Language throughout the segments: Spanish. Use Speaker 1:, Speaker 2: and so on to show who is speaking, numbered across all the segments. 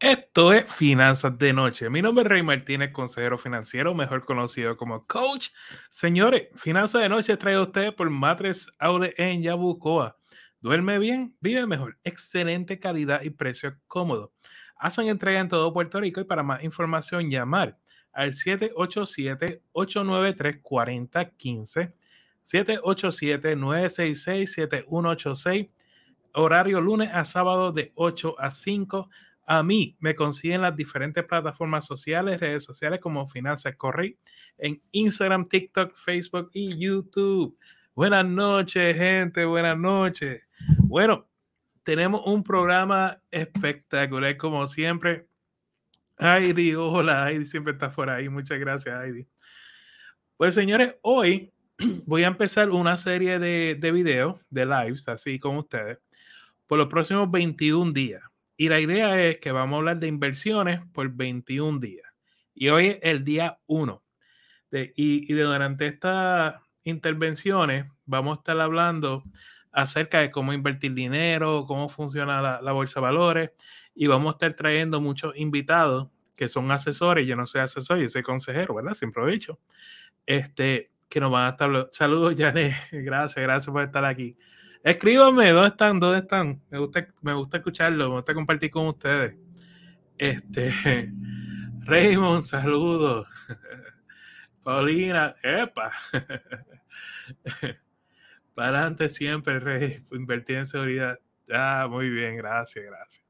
Speaker 1: Esto es Finanzas de Noche. Mi nombre es Rey Martínez, consejero financiero, mejor conocido como coach. Señores, Finanzas de Noche trae a ustedes por Matres Aure en Yabucoa. Duerme bien, vive mejor, excelente calidad y precio cómodo. Hacen entrega en todo Puerto Rico y para más información llamar al 787-893-4015, 787-966-7186, horario lunes a sábado de 8 a 5 a mí me consiguen las diferentes plataformas sociales, redes sociales como Finanzas Corri, en Instagram, TikTok, Facebook y YouTube. Buenas noches, gente, buenas noches. Bueno, tenemos un programa espectacular como siempre. Heidi, hola, Heidi siempre está por ahí. Muchas gracias, Heidi. Pues señores, hoy voy a empezar una serie de, de videos, de lives, así como ustedes, por los próximos 21 días. Y la idea es que vamos a hablar de inversiones por 21 días. Y hoy es el día 1. De, y, y, durante estas intervenciones vamos a estar hablando acerca de cómo invertir dinero, cómo funciona la, la, bolsa de valores. Y vamos a estar trayendo muchos invitados que son asesores. Yo no soy asesor, yo soy consejero, ¿verdad? Siempre lo he dicho. Este, que nos van a estar... Saludos, Janet. Gracias, gracias por estar aquí. Escríbanme, ¿dónde están? ¿Dónde están? Me gusta, me gusta escucharlo, me gusta compartir con ustedes. Este, Raymond, saludos. Paulina, epa. Para adelante siempre, Rey, invertir en seguridad. Ah, muy bien, gracias, gracias.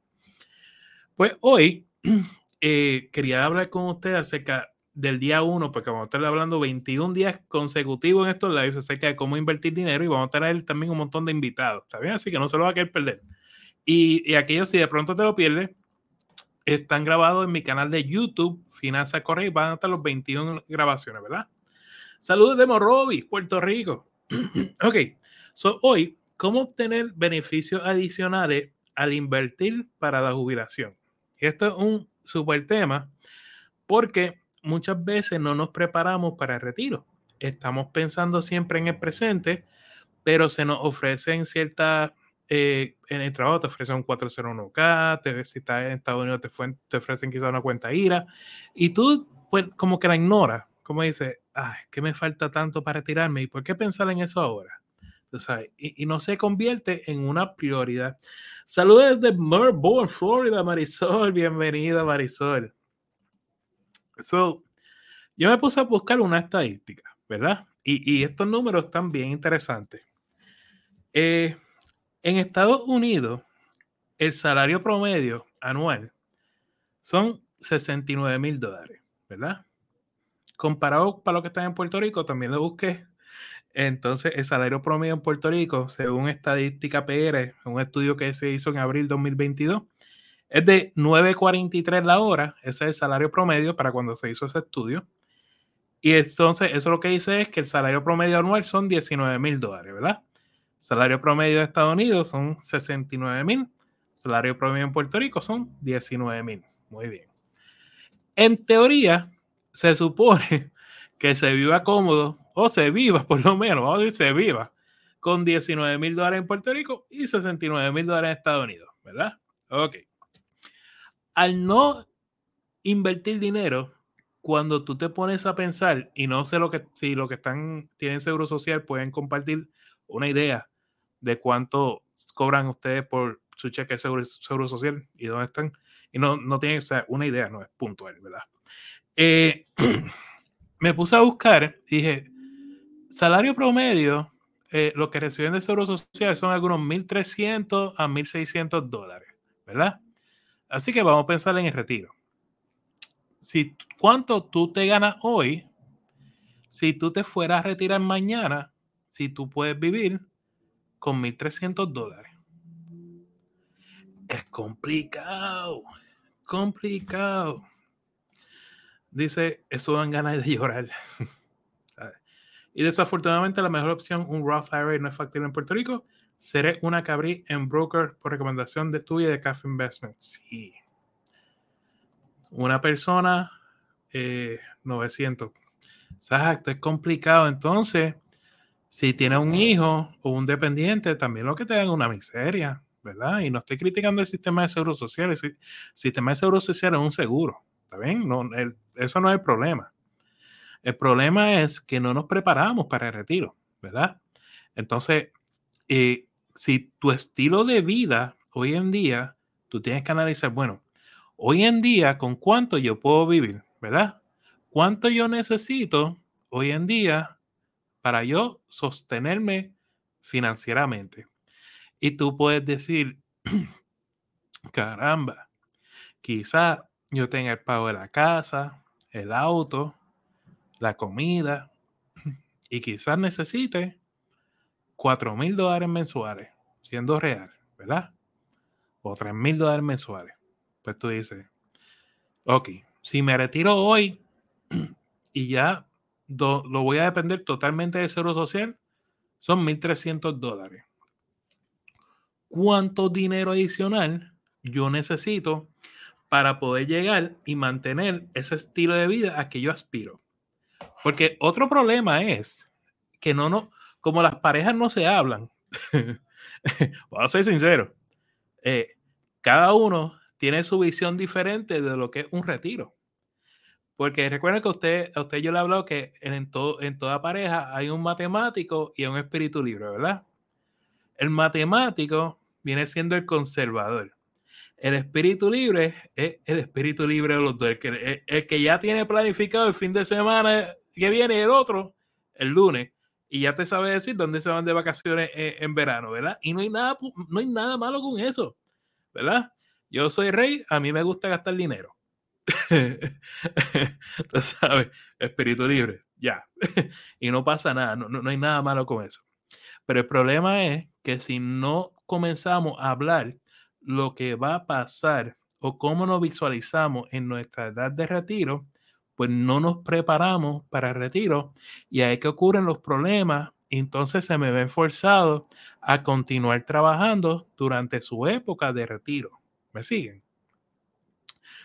Speaker 1: Pues hoy eh, quería hablar con ustedes acerca del día 1, porque vamos a estar hablando 21 días consecutivos en estos lives acerca de cómo invertir dinero y vamos a tener también un montón de invitados, ¿está bien? Así que no se lo va a querer perder. Y, y aquellos, si de pronto te lo pierdes, están grabados en mi canal de YouTube, Finanza Correa, y van a estar los 21 grabaciones, ¿verdad? Saludos de Morovis, Puerto Rico. ok, so hoy, ¿cómo obtener beneficios adicionales al invertir para la jubilación? Esto es un super tema porque muchas veces no nos preparamos para el retiro. Estamos pensando siempre en el presente, pero se nos ofrecen ciertas, eh, en el trabajo te ofrecen un 401k, te, si estás en Estados Unidos te, fue, te ofrecen quizá una cuenta IRA, y tú pues como que la ignoras, como dices, ay, ¿qué me falta tanto para retirarme? ¿Y por qué pensar en eso ahora? Y, y, no se convierte en una prioridad. Saludos desde Melbourne, Florida, Marisol. Bienvenida, Marisol. So, yo me puse a buscar una estadística, ¿verdad? Y, y estos números están bien interesantes. Eh, en Estados Unidos, el salario promedio anual son 69 mil dólares, ¿verdad? Comparado para lo que está en Puerto Rico, también lo busqué. Entonces, el salario promedio en Puerto Rico, según estadística PR, un estudio que se hizo en abril 2022, es de 9.43 la hora, ese es el salario promedio para cuando se hizo ese estudio. Y entonces, eso lo que dice es que el salario promedio anual son 19 mil dólares, ¿verdad? Salario promedio de Estados Unidos son 69 mil. Salario promedio en Puerto Rico son 19 mil. Muy bien. En teoría, se supone que se viva cómodo, o se viva por lo menos, vamos a decir, se viva con 19 mil dólares en Puerto Rico y 69 mil dólares en Estados Unidos, ¿verdad? Ok al no invertir dinero, cuando tú te pones a pensar, y no sé lo que, si lo que están, tienen seguro social, pueden compartir una idea de cuánto cobran ustedes por su cheque de seguro, seguro social y dónde están. Y no, no tienen una idea, no es puntual, ¿verdad? Eh, me puse a buscar y dije, salario promedio, eh, lo que reciben de seguro social son algunos 1.300 a 1.600 dólares, ¿verdad? Así que vamos a pensar en el retiro. Si cuánto tú te ganas hoy, si tú te fueras a retirar mañana, si tú puedes vivir con 1.300 dólares. Es complicado, complicado. Dice, eso dan ganas de llorar. y desafortunadamente la mejor opción, un Roth IRA no es factible en Puerto Rico Seré una cabrí en broker por recomendación de tuya de Cafe Investment. Sí. Una persona, eh, 900. Exacto, es complicado. Entonces, si tiene un hijo o un dependiente, también lo que te dan una miseria. ¿verdad? Y no estoy criticando el sistema de seguro social. El sistema de seguro social es un seguro, ¿está bien? No, eso no es el problema. El problema es que no nos preparamos para el retiro, ¿verdad? Entonces, eh, si tu estilo de vida hoy en día, tú tienes que analizar, bueno, hoy en día, ¿con cuánto yo puedo vivir? ¿Verdad? ¿Cuánto yo necesito hoy en día para yo sostenerme financieramente? Y tú puedes decir, caramba, quizá yo tenga el pago de la casa, el auto, la comida, y quizás necesite 4 mil dólares mensuales, siendo real, ¿verdad? O 3 mil dólares mensuales. Pues tú dices, ok, si me retiro hoy y ya lo voy a depender totalmente de seguro social, son 1.300 dólares. ¿Cuánto dinero adicional yo necesito para poder llegar y mantener ese estilo de vida a que yo aspiro? Porque otro problema es que no, no, como las parejas no se hablan, voy a ser sincero, eh, cada uno tiene su visión diferente de lo que es un retiro. Porque recuerden que usted, a usted yo le he hablado que en, todo, en toda pareja hay un matemático y un espíritu libre, ¿verdad? El matemático viene siendo el conservador. El espíritu libre es el espíritu libre de los dos. El que, el que ya tiene planificado el fin de semana que viene, el otro, el lunes, y ya te sabe decir dónde se van de vacaciones en, verano, ¿verdad? Y no hay, nada, no hay nada malo con eso, ¿verdad? Yo soy rey, a mí me gusta gastar dinero. Tú sabes, espíritu libre, ya. y no pasa nada, no, no hay nada malo con eso. Pero el problema es que si no comenzamos a hablar lo que va a pasar o cómo nos visualizamos en nuestra edad de retiro, pues no nos preparamos para el retiro y ahí que ocurren los problemas. entonces se me ven forzado a continuar trabajando durante su época de retiro. ¿Me siguen?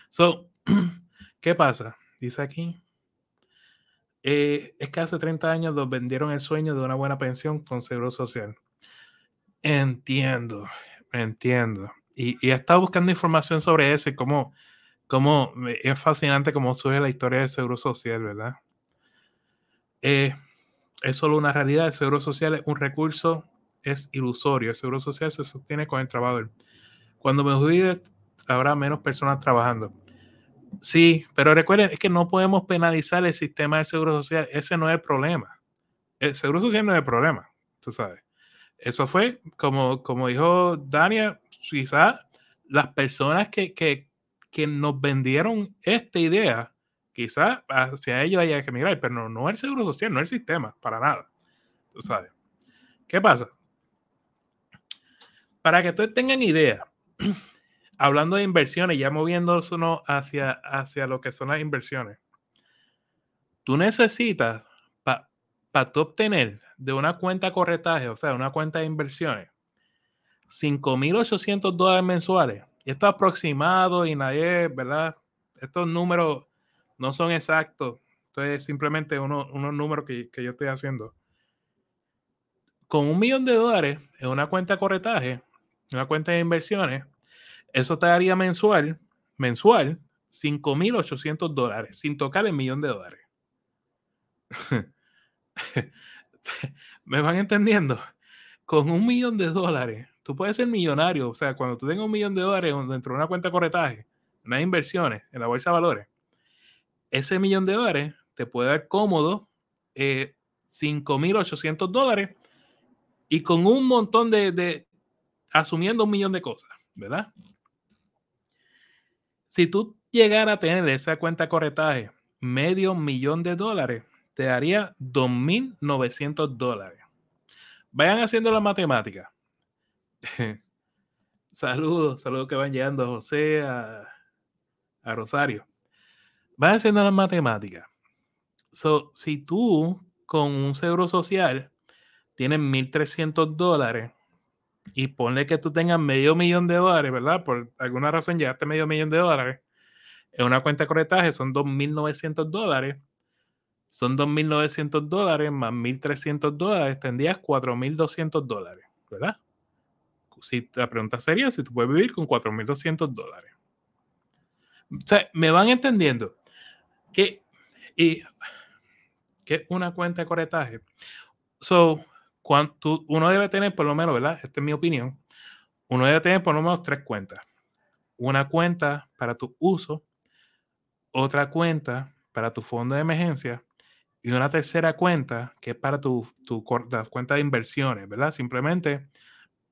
Speaker 1: So, ¿qué pasa? Dice aquí. Eh, es que hace 30 años nos vendieron el sueño de una buena pensión con seguro social. Entiendo, entiendo. Y, y he estado buscando información sobre eso y cómo como es fascinante cómo surge la historia del Seguro Social, ¿verdad? Eh, es solo una realidad. El Seguro Social es un recurso, es ilusorio. El Seguro Social se sostiene con el trabajador. Cuando me jubile, habrá menos personas trabajando. Sí, pero recuerden, es que no podemos penalizar el sistema del Seguro Social. Ese no es el problema. El Seguro Social no es el problema, tú sabes. Eso fue, como, como dijo Dania, quizás las personas que, que, que nos vendieron esta idea, quizás hacia ellos haya que mirar, pero no, no el seguro social, no el sistema, para nada. Tú sabes. ¿Qué pasa? Para que ustedes tengan idea, hablando de inversiones, ya moviéndonos hacia, hacia lo que son las inversiones, tú necesitas para obtener de una cuenta corretaje, o sea, una cuenta de inversiones, 5.800 dólares mensuales esto es aproximado y nadie, ¿verdad? Estos números no son exactos. Esto es simplemente uno, unos números que, yo estoy haciendo. Con un millón de dólares en una cuenta de corretaje, una cuenta de inversiones, eso te daría mensual, mensual, 5.800 dólares, sin tocar el millón de dólares. ¿Me van entendiendo? Con un millón de dólares, tú puedes ser millonario. O sea, cuando tú tengas un millón de dólares dentro de una cuenta de corretaje, unas inversiones en la bolsa de valores, ese millón de dólares te puede dar cómodo eh, 5.800 dólares y con un montón de, de, asumiendo un millón de cosas, ¿verdad? Si tú llegaras a tener esa cuenta de corretaje medio millón de dólares, te daría 2.900 dólares. Vayan haciendo la matemática. saludos, saludos que van llegando a José, a, Rosario. Van haciendo las matemáticas. So, si tú con un seguro social tienes 1.300 dólares y ponle que tú tengas medio millón de dólares, ¿verdad? Por alguna razón llegaste medio millón de dólares. En una cuenta de corretaje son 2.900 dólares. Son 2.900 dólares más 1.300 dólares. Tendrías 4.200 dólares, ¿verdad? Si la pregunta sería si tú puedes vivir con 4.200 dólares. O sea, me van entendiendo que, y, que una cuenta de corretaje. So, cuánto, uno debe tener por lo menos, ¿verdad? Esta es mi opinión. Uno debe tener por lo menos tres cuentas. Una cuenta para tu uso, otra cuenta para tu fondo de emergencia y una tercera cuenta que es para tu, tu cuenta de inversiones, ¿verdad? Simplemente,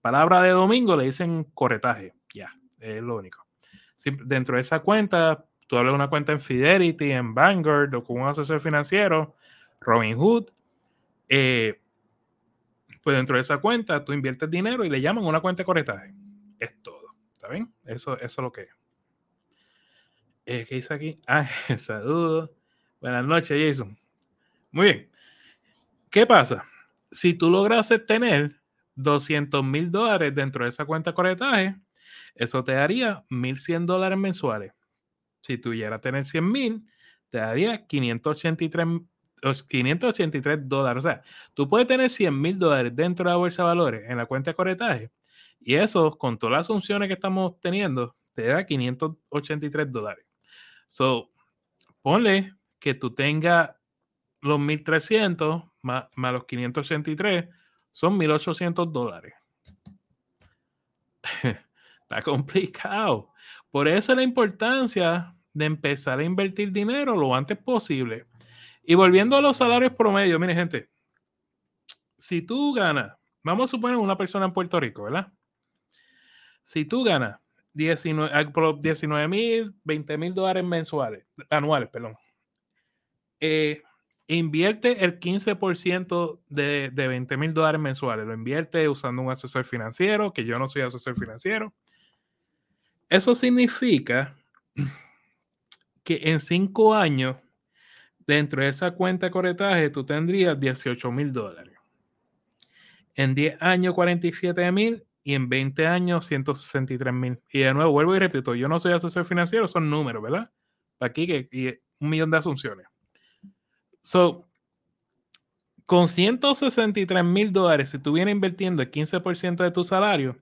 Speaker 1: palabra de domingo le dicen corretaje, ya, es lo único. Dentro de esa cuenta, tú hablas una cuenta en Fidelity, en Vanguard o con un asesor financiero, Robinhood. Eh, pues dentro de esa cuenta tú inviertes dinero y le llaman una cuenta de corretaje. Es todo. ¿Está bien? Eso, eso es lo que es. Eh, ¿Qué dice aquí? Ah, saludos. Buenas noches, Jason. Muy bien. ¿Qué pasa? Si tú logras tener 200 mil dólares dentro de esa cuenta de corretaje, eso te daría 1.100 dólares mensuales. Si a tener 100 mil, te daría 583, 583 dólares. O sea, tú puedes tener 100 mil dólares dentro de la bolsa de valores en la cuenta de corretaje y eso, con todas las asunciones que estamos teniendo, te da 583 dólares. So, ponle que tú tengas los 1300 más, más los 583, son 1800 dólares. Está complicado. Por eso la importancia de empezar a invertir dinero lo antes posible. Y volviendo a los salarios promedio, mire gente, si tú ganas, vamos a suponer una persona en Puerto Rico, ¿verdad? Si tú ganas 19 mil, 20 mil dólares mensuales, anuales, perdón, eh, invierte el 15% de, de 20 mil dólares mensuales, lo invierte usando un asesor financiero, que yo no soy asesor financiero, eso significa que en cinco años, dentro de esa cuenta de corretaje, tú tendrías 18 mil dólares. En 10 años, 47 mil y en 20 años, 163 mil. Y de nuevo, vuelvo y repito, yo no soy asesor financiero, son números, ¿verdad? Aquí que un millón de asunciones. So, con 163 mil dólares, si tú vienes invirtiendo el 15% de tu salario,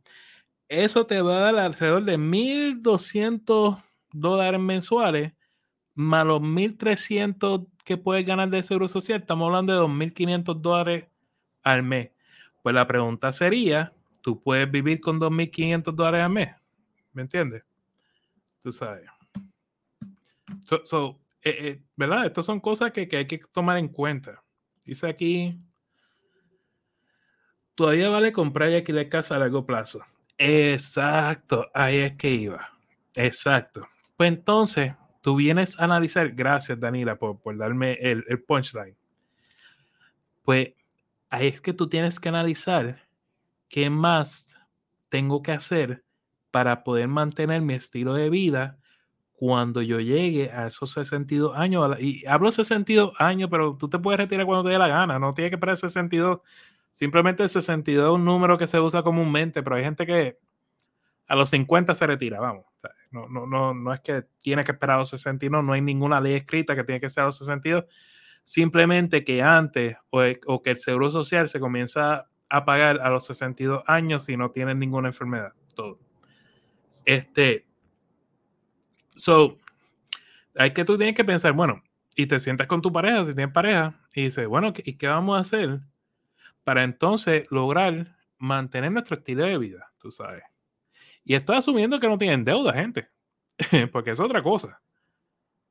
Speaker 1: eso te va a dar alrededor de 1.200 dólares mensuales, más los 1.300 que puedes ganar de seguro social. Estamos hablando de 2.500 dólares al mes. Pues la pregunta sería, ¿tú puedes vivir con 2.500 dólares al mes? ¿Me entiendes? Tú sabes. So, eh, eh, ¿Verdad? Estas son cosas que, que hay que tomar en cuenta. Dice aquí, todavía vale comprar y alquilar casa a largo plazo. Exacto, ahí es que iba. Exacto. Pues entonces, tú vienes a analizar, gracias Danila por, por darme el, el, punchline. Pues ahí es que tú tienes que analizar qué más tengo que hacer para poder mantener mi estilo de vida cuando yo llegue a esos 62 años. Y hablo 62 años, pero tú te puedes retirar cuando te dé la gana, no tiene que esperar 62 Simplemente el 62 es un número que se usa comúnmente, pero hay gente que a los 50 se retira, vamos. no, no, no, no es que tiene que esperar a los 62, no hay ninguna ley escrita que tiene que ser a los 62. Simplemente que antes o, o que el seguro social se comienza a pagar a los 62 años si no tienen ninguna enfermedad. Todo. Este. So, hay que tú tienes que pensar, bueno, y te sientas con tu pareja, si tienes pareja, y dices, bueno, ¿y qué vamos a hacer? para entonces lograr mantener nuestro estilo de vida, tú sabes. Y estoy asumiendo que no tienen deuda, gente, porque es otra cosa.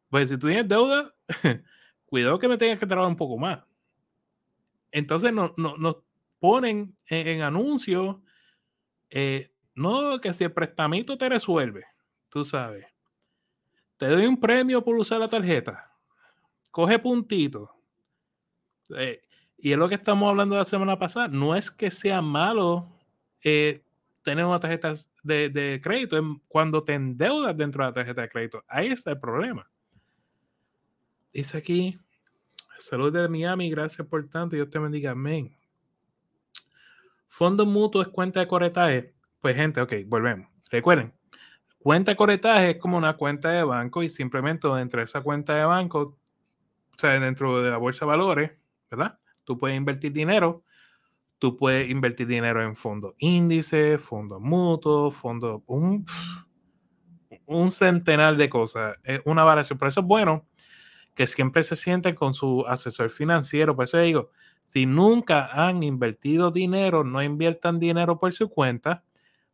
Speaker 1: Pues si tú tienes deuda, cuidado que me tengas que trabajar un poco más. Entonces nos ponen en, anuncios, eh, no, que si el prestamito te resuelve, tú sabes. Te doy un premio por usar la tarjeta. Coge puntitos. Eh, y es lo que estamos hablando la semana pasada. No es que sea malo eh, tener una tarjeta de, crédito, cuando te endeudas dentro de la tarjeta de crédito. Ahí está el problema. Dice aquí, salud de Miami, gracias por tanto, Dios te bendiga, amén. Fondo mutuo es cuenta de corretaje. Pues gente, ok, volvemos. Recuerden, cuenta de corretaje es como una cuenta de banco y simplemente dentro de esa cuenta de banco, o sea, dentro de la bolsa de valores, ¿verdad? tú puedes invertir dinero Tú puedes invertir dinero en fondos índices, fondos mutuos, fondos, un, un centenar de cosas. Es una variación. Por eso es bueno que siempre se sienten con su asesor financiero. Por eso digo, si nunca han invertido dinero, no inviertan dinero por su cuenta.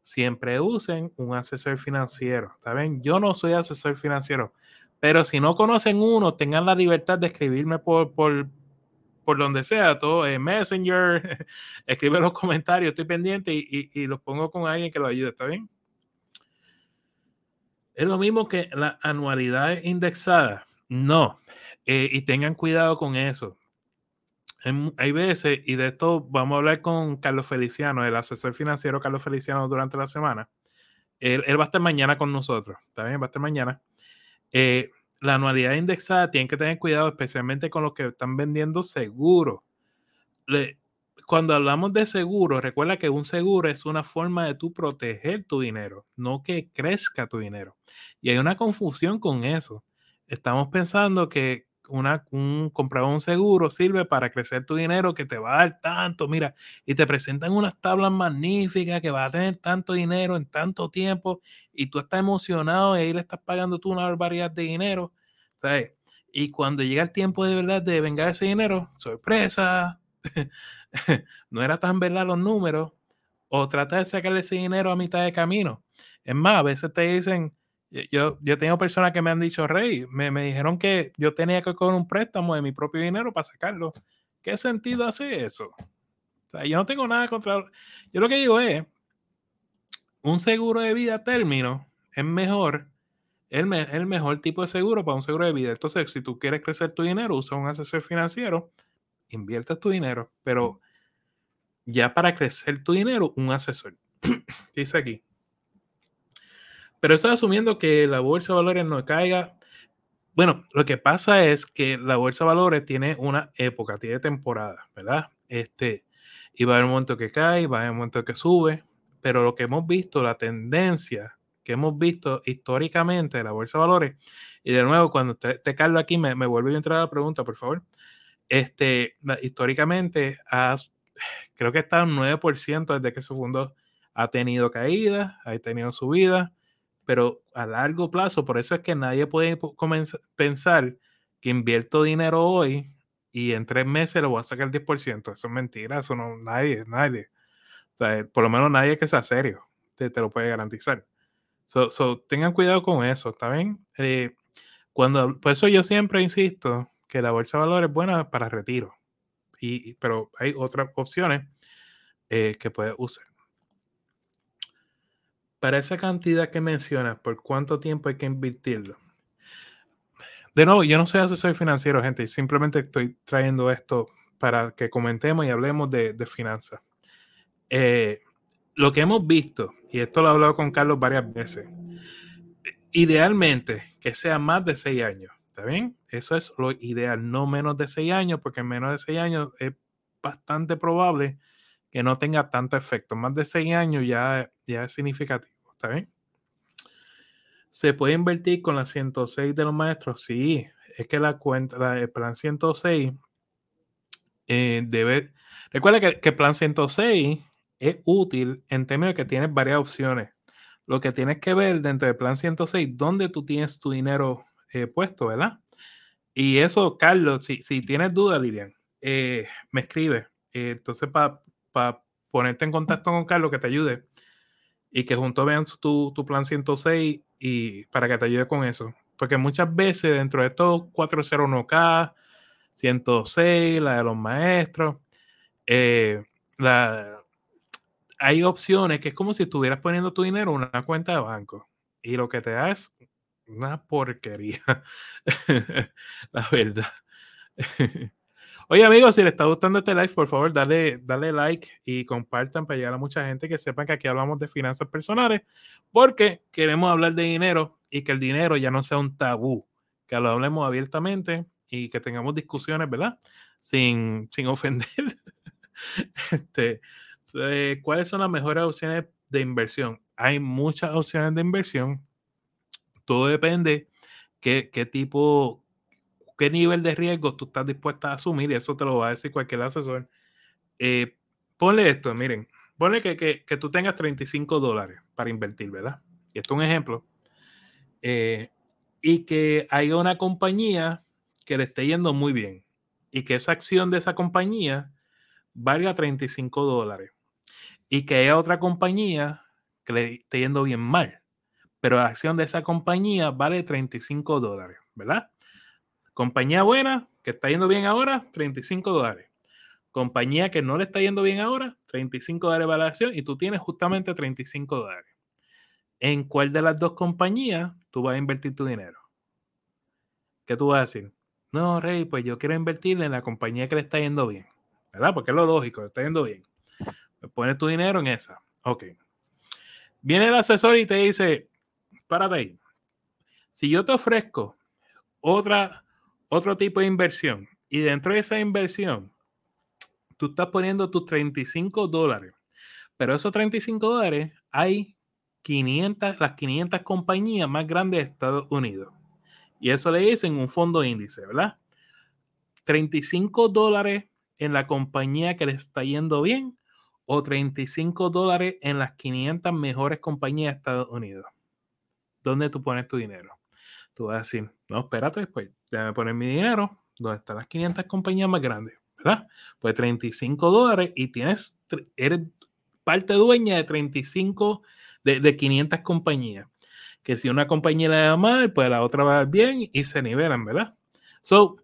Speaker 1: Siempre usen un asesor financiero. ¿Está bien? Yo no soy asesor financiero. Pero si no conocen uno, tengan la libertad de escribirme por, por, por donde sea, todo en Messenger, escribe los comentarios, estoy pendiente y, y, los pongo con alguien que lo ayude, ¿está bien? Es lo mismo que la anualidad indexada. No, eh, y tengan cuidado con eso. Hay veces, y de esto vamos a hablar con Carlos Feliciano, el asesor financiero Carlos Feliciano durante la semana. Él, él va a estar mañana con nosotros, ¿está bien? Va a estar mañana. Eh, la anualidad indexada tienen que tener cuidado, especialmente con los que están vendiendo seguro. cuando hablamos de seguro, recuerda que un seguro es una forma de tú proteger tu dinero, no que crezca tu dinero. Y hay una confusión con eso. Estamos pensando que una, un, comprar un seguro sirve para crecer tu dinero que te va a dar tanto, mira, y te presentan unas tablas magníficas que va a tener tanto dinero en tanto tiempo y tú estás emocionado y ahí le estás pagando tú una barbaridad de dinero, ¿sabes? Y cuando llega el tiempo de verdad de vengar ese dinero, sorpresa, no era tan verdad los números, o trata de sacarle ese dinero a mitad de camino. Es más, a veces te dicen, yo, yo tengo personas que me han dicho, Rey, me, me dijeron que yo tenía que coger un préstamo de mi propio dinero para sacarlo. ¿Qué sentido hace eso? O sea, yo no tengo nada contra... Yo lo que digo es, un seguro de vida término es mejor, es el mejor tipo de seguro para un seguro de vida. Entonces, si tú quieres crecer tu dinero, usa un asesor financiero, inviertes tu dinero, pero ya para crecer tu dinero, un asesor. Dice aquí, pero está asumiendo que la bolsa de valores no caiga. Bueno, lo que pasa es que la bolsa de valores tiene una época, tiene temporada, ¿verdad? Este, y va a haber un momento que cae, va a haber un momento que sube, pero lo que hemos visto, la tendencia que hemos visto históricamente de la bolsa de valores, y de nuevo, cuando te, te Carlos aquí, me, me vuelve a entrar a la pregunta, por favor. Este, históricamente, has, creo que está un 9% desde que se fundó, ha tenido caídas, ha tenido subidas, pero a largo plazo, por eso es que nadie puede pensar que invierto dinero hoy y en tres meses lo voy a sacar el 10%. Eso es mentira, eso no, nadie, nadie. O sea, por lo menos nadie que sea serio te, te lo puede garantizar. So, tengan cuidado con eso, ¿está bien? Eh, cuando, por eso yo siempre insisto que la bolsa de valores es buena para retiro, y, pero hay otras opciones eh, que puedes usar para esa cantidad que mencionas, ¿por cuánto tiempo hay que invertirlo? De nuevo, yo no soy asesor financiero, gente, simplemente estoy trayendo esto para que comentemos y hablemos de, finanzas. Eh, lo que hemos visto, y esto lo he hablado con Carlos varias veces, idealmente que sea más de seis años, ¿está bien? Eso es lo ideal, no menos de seis años, porque en menos de seis años es bastante probable que no tenga tanto efecto. Más de seis años ya, ya es significativo, ¿está bien? ¿Se puede invertir con la 106 de los maestros? Sí, es que la cuenta, el plan 106 eh, debe... Recuerda que, el plan 106 es útil en términos de que tienes varias opciones. Lo que tienes que ver dentro del plan 106, dónde tú tienes tu dinero eh, puesto, ¿verdad? Y eso, Carlos, si, si tienes dudas, Lilian, eh, me escribe. entonces, para para ponerte en contacto con Carlos que te ayude y que juntos vean tu, tu, plan 106 y para que te ayude con eso. Porque muchas veces dentro de estos 401k, 106, la de los maestros, eh, la, hay opciones que es como si estuvieras poniendo tu dinero en una cuenta de banco y lo que te da es una porquería, la verdad. Oye, amigos, si les está gustando este live, por favor, dale, dale like y compartan para llegar a mucha gente que sepan que aquí hablamos de finanzas personales, porque queremos hablar de dinero y que el dinero ya no sea un tabú, que lo hablemos abiertamente y que tengamos discusiones, ¿verdad? Sin, sin ofender. este, eh, ¿Cuáles son las mejores opciones de inversión? Hay muchas opciones de inversión. Todo depende qué, qué tipo, qué nivel de riesgo tú estás dispuesta a asumir, y eso te lo va a decir cualquier asesor, eh, ponle esto, miren, ponle que, que, tú tengas 35 dólares para invertir, ¿verdad? Y esto es un ejemplo. Eh, y que haya una compañía que le esté yendo muy bien y que esa acción de esa compañía valga 35 dólares y que haya otra compañía que le esté yendo bien mal, pero la acción de esa compañía vale 35 dólares, ¿verdad? Compañía buena, que está yendo bien ahora, 35 dólares. Compañía que no le está yendo bien ahora, 35 dólares de acción y tú tienes justamente 35 dólares. ¿En cuál de las dos compañías tú vas a invertir tu dinero? ¿Qué tú vas a decir? No, Rey, pues yo quiero invertir en la compañía que le está yendo bien, ¿verdad? Porque es lo lógico, le está yendo bien. Pues pones tu dinero en esa. Ok. Viene el asesor y te dice, párate ahí. Si yo te ofrezco otra otro tipo de inversión. Y dentro de esa inversión, tú estás poniendo tus 35 dólares. Pero esos 35 dólares hay 500, las 500 compañías más grandes de Estados Unidos. Y eso le dicen un fondo índice, ¿verdad? 35 dólares en la compañía que le está yendo bien o 35 dólares en las 500 mejores compañías de Estados Unidos. ¿Dónde tú pones tu dinero? Tú vas a decir, no, espérate, después déjame poner mi dinero donde están las 500 compañías más grandes, ¿verdad? Pues 35 dólares y tienes, eres parte dueña de 35, de, de 500 compañías. Que si una compañía le da mal, pues la otra va bien y se nivelan, ¿verdad? So,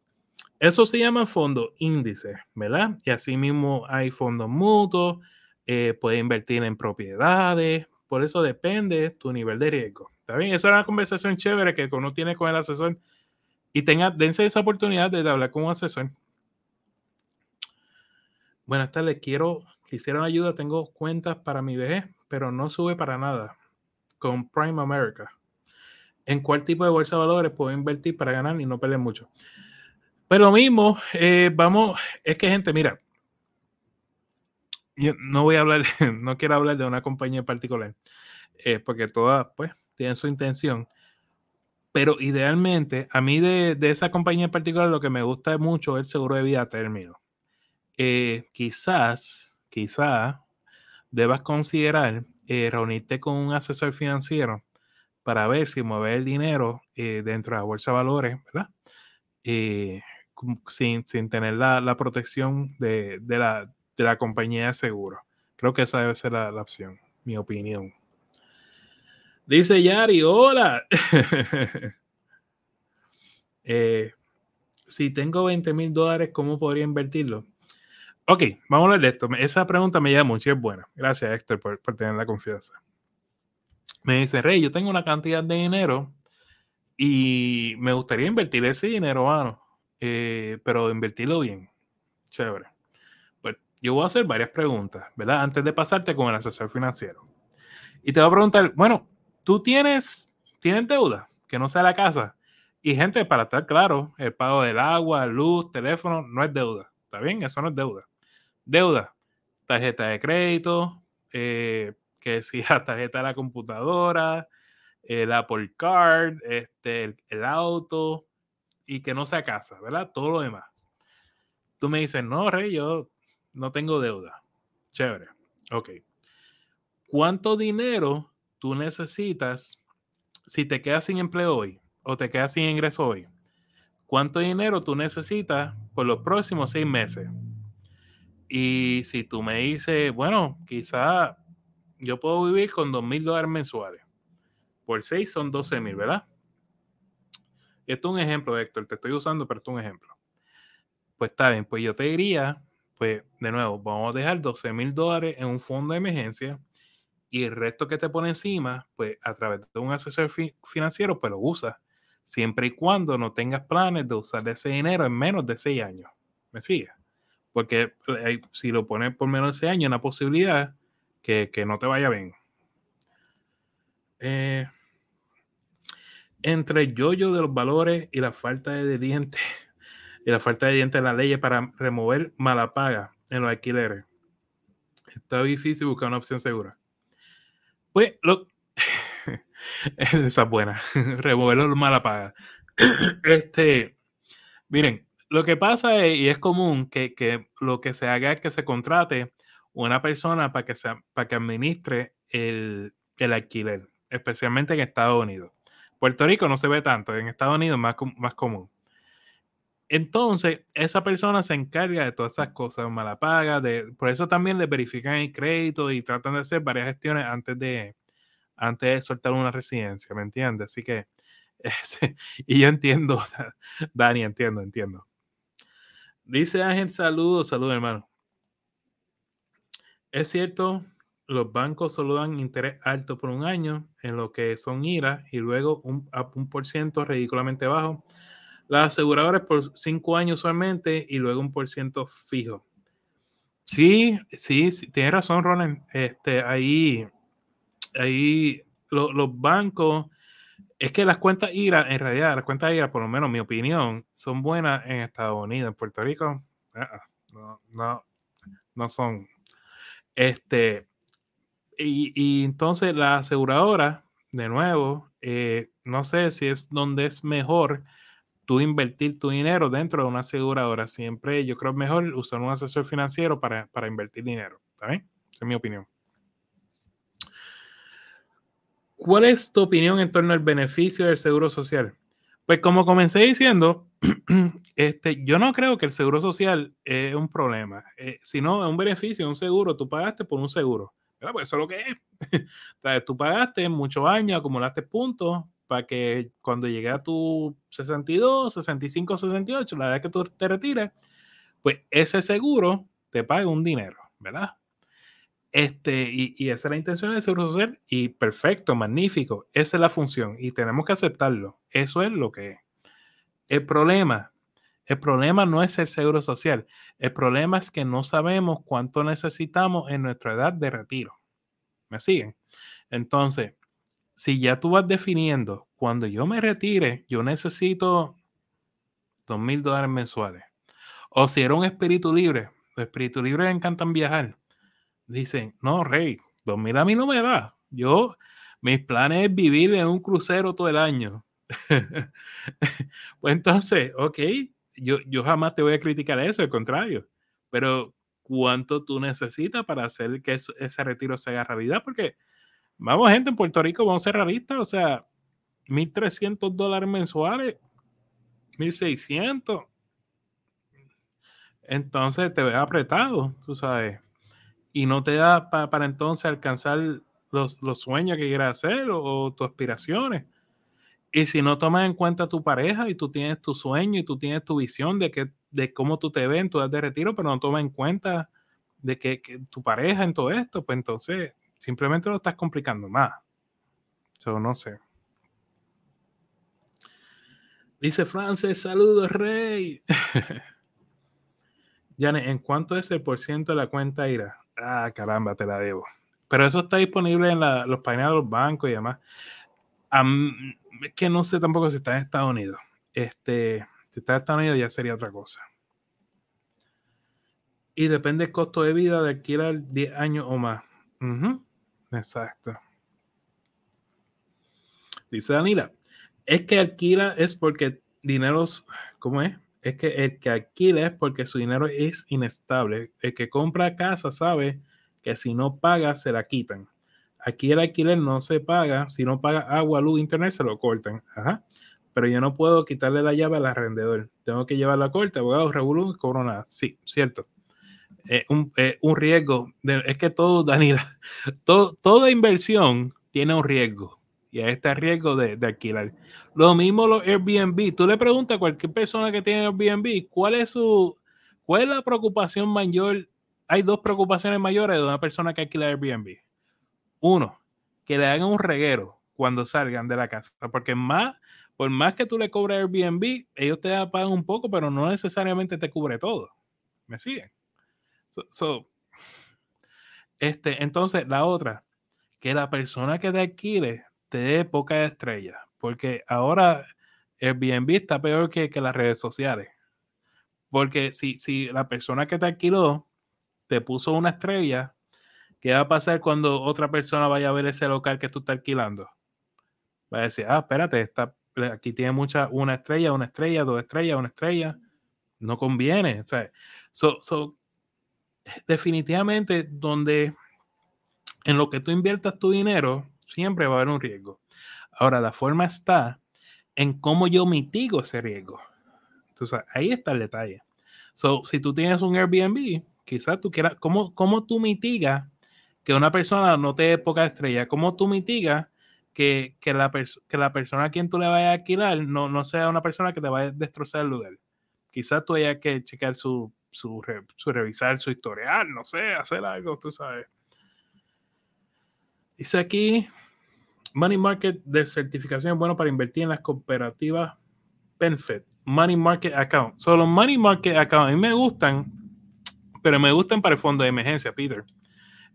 Speaker 1: eso se llama fondo índice, ¿verdad? Y así mismo hay fondos mutuos, eh, puedes invertir en propiedades, por eso depende tu nivel de riesgo. ¿Está bien? Esa es una conversación chévere que uno tiene con el asesor y tenga, dense esa oportunidad de hablar con un asesor. Buenas tardes, quiero, quisiera ayuda, tengo cuentas para mi vejez, pero no sube para nada con Prime America. ¿En cuál tipo de bolsa de valores puedo invertir para ganar y no perder mucho? Pues lo mismo, eh, vamos, es que gente, mira, yo no voy a hablar, no quiero hablar de una compañía en particular, eh, porque todas, pues, tienen su intención. Pero idealmente, a mí de, esa compañía en particular lo que me gusta mucho es el seguro de vida a término. Eh, quizás, quizás debas considerar eh, reunirte con un asesor financiero para ver si mover el dinero eh, dentro de la bolsa de valores, ¿verdad? sin, tener la, protección de, la, compañía de seguro. Creo que esa debe ser la opción, mi opinión. Dice Yari, hola. Eh, si tengo 20 mil dólares, ¿cómo podría invertirlo? Ok, vamos a hablar esto. Esa pregunta me llama mucho y es buena. Gracias, Héctor, por, tener la confianza. Me dice, Rey, yo tengo una cantidad de dinero y me gustaría invertir ese dinero, mano, eh, pero invertirlo bien. Chévere. Pues yo voy a hacer varias preguntas, ¿verdad? Antes de pasarte con el asesor financiero. Y te voy a preguntar, bueno, tú tienes, tienes deuda, que no sea la casa. Y gente, para estar claro, el pago del agua, luz, teléfono, no es deuda. ¿Está bien? Eso no es deuda. Deuda, tarjeta de crédito, eh, que si la tarjeta de la computadora, el Apple Card, este, el, auto, y que no sea casa, ¿verdad? Todo lo demás. Tú me dices, no, Rey, yo no tengo deuda. Chévere. Ok. ¿Cuánto dinero tú necesitas, si te quedas sin empleo hoy o te quedas sin ingreso hoy, cuánto dinero tú necesitas por los próximos seis meses. Y si tú me dices, bueno, quizá yo puedo vivir con dos mil dólares mensuales. Por seis son 12 mil, ¿verdad? Esto es un ejemplo, Héctor, te estoy usando, pero esto es un ejemplo. Pues está bien, pues yo te diría, pues de nuevo, vamos a dejar 12 mil dólares en un fondo de emergencia y el resto que te pone encima, pues a través de un asesor financiero, pues lo usas, siempre y cuando no tengas planes de usar ese dinero en menos de seis años. ¿Me? Porque eh, si lo pones por menos de seis años, una posibilidad que, no te vaya bien. Eh, entre el yoyo de los valores y la falta de dientes y la falta de dientes de la ley para remover mala paga en los alquileres. Está difícil buscar una opción segura. Pues, lo... esa es buena. Remover los mala paga. este, miren, lo que pasa es, y es común que, que, lo que se haga es que se contrate una persona para que, para que administre el, el alquiler, especialmente en Estados Unidos. Puerto Rico no se ve tanto, en Estados Unidos más, más común. Entonces, esa persona se encarga de todas esas cosas, mala paga, de, por eso también le verifican el crédito y tratan de hacer varias gestiones antes de, antes de soltar una residencia, ¿me entiendes? Así que, y yo entiendo, Dani, entiendo, entiendo. Dice Ángel, saludos, saludos hermano. Es cierto, los bancos solo dan interés alto por un año en lo que son IRA y luego un, un por ciento ridículamente bajo las aseguradoras por cinco años usualmente y luego un por ciento fijo. Sí, sí, sí tienes razón, Ronen. Este, ahí, ahí los bancos, es que las cuentas IRA, en realidad, las cuentas IRA, por lo menos mi opinión, son buenas en Estados Unidos. En Puerto Rico, ah, no, no, no son. Este, y, y entonces la aseguradora, de nuevo, eh, no sé si es donde es mejor tú invertir tu dinero dentro de una aseguradora. Siempre yo creo mejor usar un asesor financiero para, para invertir dinero. ¿Está bien? Esa es mi opinión. ¿Cuál es tu opinión en torno al beneficio del seguro social? Pues como comencé diciendo, este, yo no creo que el seguro social es un problema, eh, sino es un beneficio, un seguro. Tú pagaste por un seguro. Pues eso es lo que es. tú pagaste muchos años, acumulaste puntos, para que cuando llegue a tu 62, 65, 68, la vez que tú te retires, pues ese seguro te pague un dinero, ¿verdad? Este, y, y, esa es la intención del seguro social y perfecto, magnífico, esa es la función y tenemos que aceptarlo. Eso es lo que es. El problema, el problema no es el seguro social, el problema es que no sabemos cuánto necesitamos en nuestra edad de retiro. ¿Me siguen? Entonces, si ya tú vas definiendo, cuando yo me retire, yo necesito dos mil dólares mensuales. O si era un espíritu libre, los espíritus libres encantan viajar. Dicen, no, Rey, dos mil a mí no me da. Yo, mis planes es vivir en un crucero todo el año. pues entonces, ok, yo, yo jamás te voy a criticar eso, al contrario. Pero, ¿cuánto tú necesitas para hacer que ese retiro se haga realidad? Porque Vamos, gente, en Puerto Rico vamos a ser realistas, o sea, 1.300 dólares mensuales, 1.600. Entonces te ves apretado, tú sabes, y no te da para entonces alcanzar los, sueños que quieras hacer o, tus aspiraciones. Y si no tomas en cuenta tu pareja y tú tienes tu sueño y tú tienes tu visión de, que, de cómo tú te ves en tu edad de retiro, pero no tomas en cuenta de que, que tu pareja en todo esto, pues entonces Simplemente lo estás complicando más. Yo no sé. Dice Frances, saludos, Rey. Yane, ¿en cuánto es el por ciento de la cuenta IRA? Ah, caramba, te la debo. Pero eso está disponible en los páginas de los bancos y demás. es que no sé tampoco si está en Estados Unidos. Este, si está en Estados Unidos ya sería otra cosa. Y depende del costo de vida de alquilar 10 años o más. Exacto. Dice Danila, es que alquila es porque dineros, ¿cómo es? Es que el que alquila es porque su dinero es inestable. El que compra casa sabe que si no paga se la quitan. Aquí el alquiler no se paga, si no paga agua, luz, internet se lo cortan. Ajá. Pero yo no puedo quitarle la llave al arrendador. Tengo que llevar la corte, abogado, revolú, cobro nada. Sí, cierto un, un, riesgo. es que todo, Daniela, todo, toda inversión tiene un riesgo. Y a este riesgo de, de, alquilar. Lo mismo los Airbnb. Tú le preguntas a cualquier persona que tiene Airbnb, ¿cuál es su, cuál es la preocupación mayor? Hay dos preocupaciones mayores de una persona que alquila Airbnb. Uno, que le hagan un reguero cuando salgan de la casa. Porque más, por más que tú le cobres Airbnb, ellos te pagan un poco, pero no necesariamente te cubre todo. ¿Me siguen? So, este, entonces, la otra, que la persona que te adquiere te dé poca estrella, porque ahora Airbnb está peor que, que las redes sociales. Porque si, si la persona que te alquiló te puso una estrella, ¿qué va a pasar cuando otra persona vaya a ver ese local que tú estás alquilando? Va a decir, ah, espérate, está, aquí tiene mucha, una estrella, una estrella, dos estrellas, una estrella. No conviene. O sea, so, definitivamente donde en lo que tú inviertas tu dinero, siempre va a haber un riesgo. Ahora, la forma está en cómo yo mitigo ese riesgo. Entonces, ahí está el detalle. So, si tú tienes un Airbnb, quizás tú quieras, ¿cómo, cómo tú mitigas que una persona no te dé poca estrella? ¿Cómo tú mitigas que, que, la, que la persona a quien tú le vayas a alquilar no, no sea una persona que te vaya a destrozar el lugar? Quizás tú hayas que checar su, su, su revisar su historial, no sé, hacer algo, tú sabes. Dice aquí, Money Market de certificación bueno para invertir en las cooperativas PenFed. Money Market Account. Solo Money Market Account. A mí me gustan, pero me gustan para el fondo de emergencia, Peter.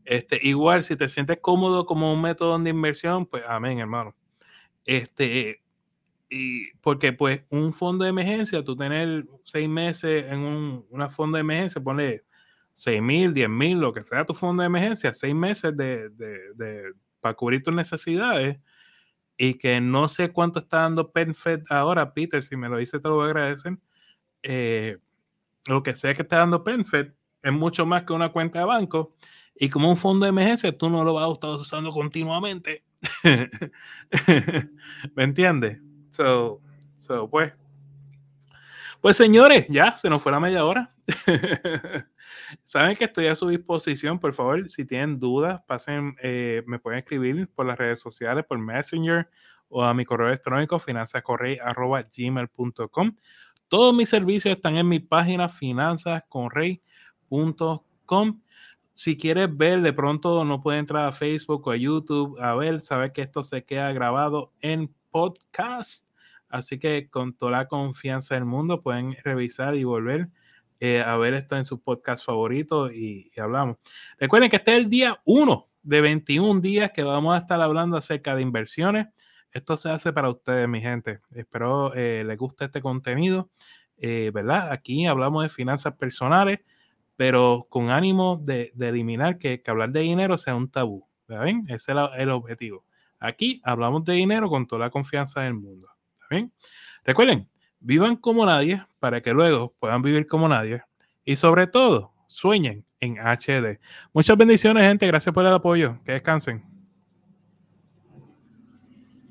Speaker 1: Este, igual, si te sientes cómodo como un método de inversión, pues amén, hermano. Este, y porque pues un fondo de emergencia, tú tener seis meses en un una fondo de emergencia, ponle seis mil, diez mil, lo que sea tu fondo de emergencia, seis meses de, de, de, para cubrir tus necesidades y que no sé cuánto está dando PenFed ahora, Peter, si me lo dice te lo voy a agradecer. Eh, lo que sea que está dando PenFed es mucho más que una cuenta de banco y como un fondo de emergencia tú no lo vas a estar usando continuamente. ¿Me entiendes? So, so, pues. Pues señores, ya se nos fue la media hora. Saben que estoy a su disposición, por favor, si tienen dudas, pasen, eh, me pueden escribir por las redes sociales, por Messenger o a mi correo electrónico finanzascorrey.gmail.com. Todos mis servicios están en mi página finanzascorrey.com. Si quieres ver, de pronto no puede entrar a Facebook o a YouTube a ver, sabe que esto se queda grabado en podcast. Así que con toda la confianza del mundo pueden revisar y volver eh, a ver esto en su podcast favorito y, hablamos. Recuerden que este es el día 1 de 21 días que vamos a estar hablando acerca de inversiones. Esto se hace para ustedes, mi gente. Espero eh, les guste este contenido. Eh, ¿Verdad? Aquí hablamos de finanzas personales, pero con ánimo de, eliminar que, hablar de dinero sea un tabú. ¿Ven? Ese es el, objetivo. Aquí hablamos de dinero con toda la confianza del mundo. ¿Ven? Recuerden, vivan como nadie para que luego puedan vivir como nadie y sobre todo sueñen en HD. Muchas bendiciones, gente. Gracias por el apoyo. Que descansen.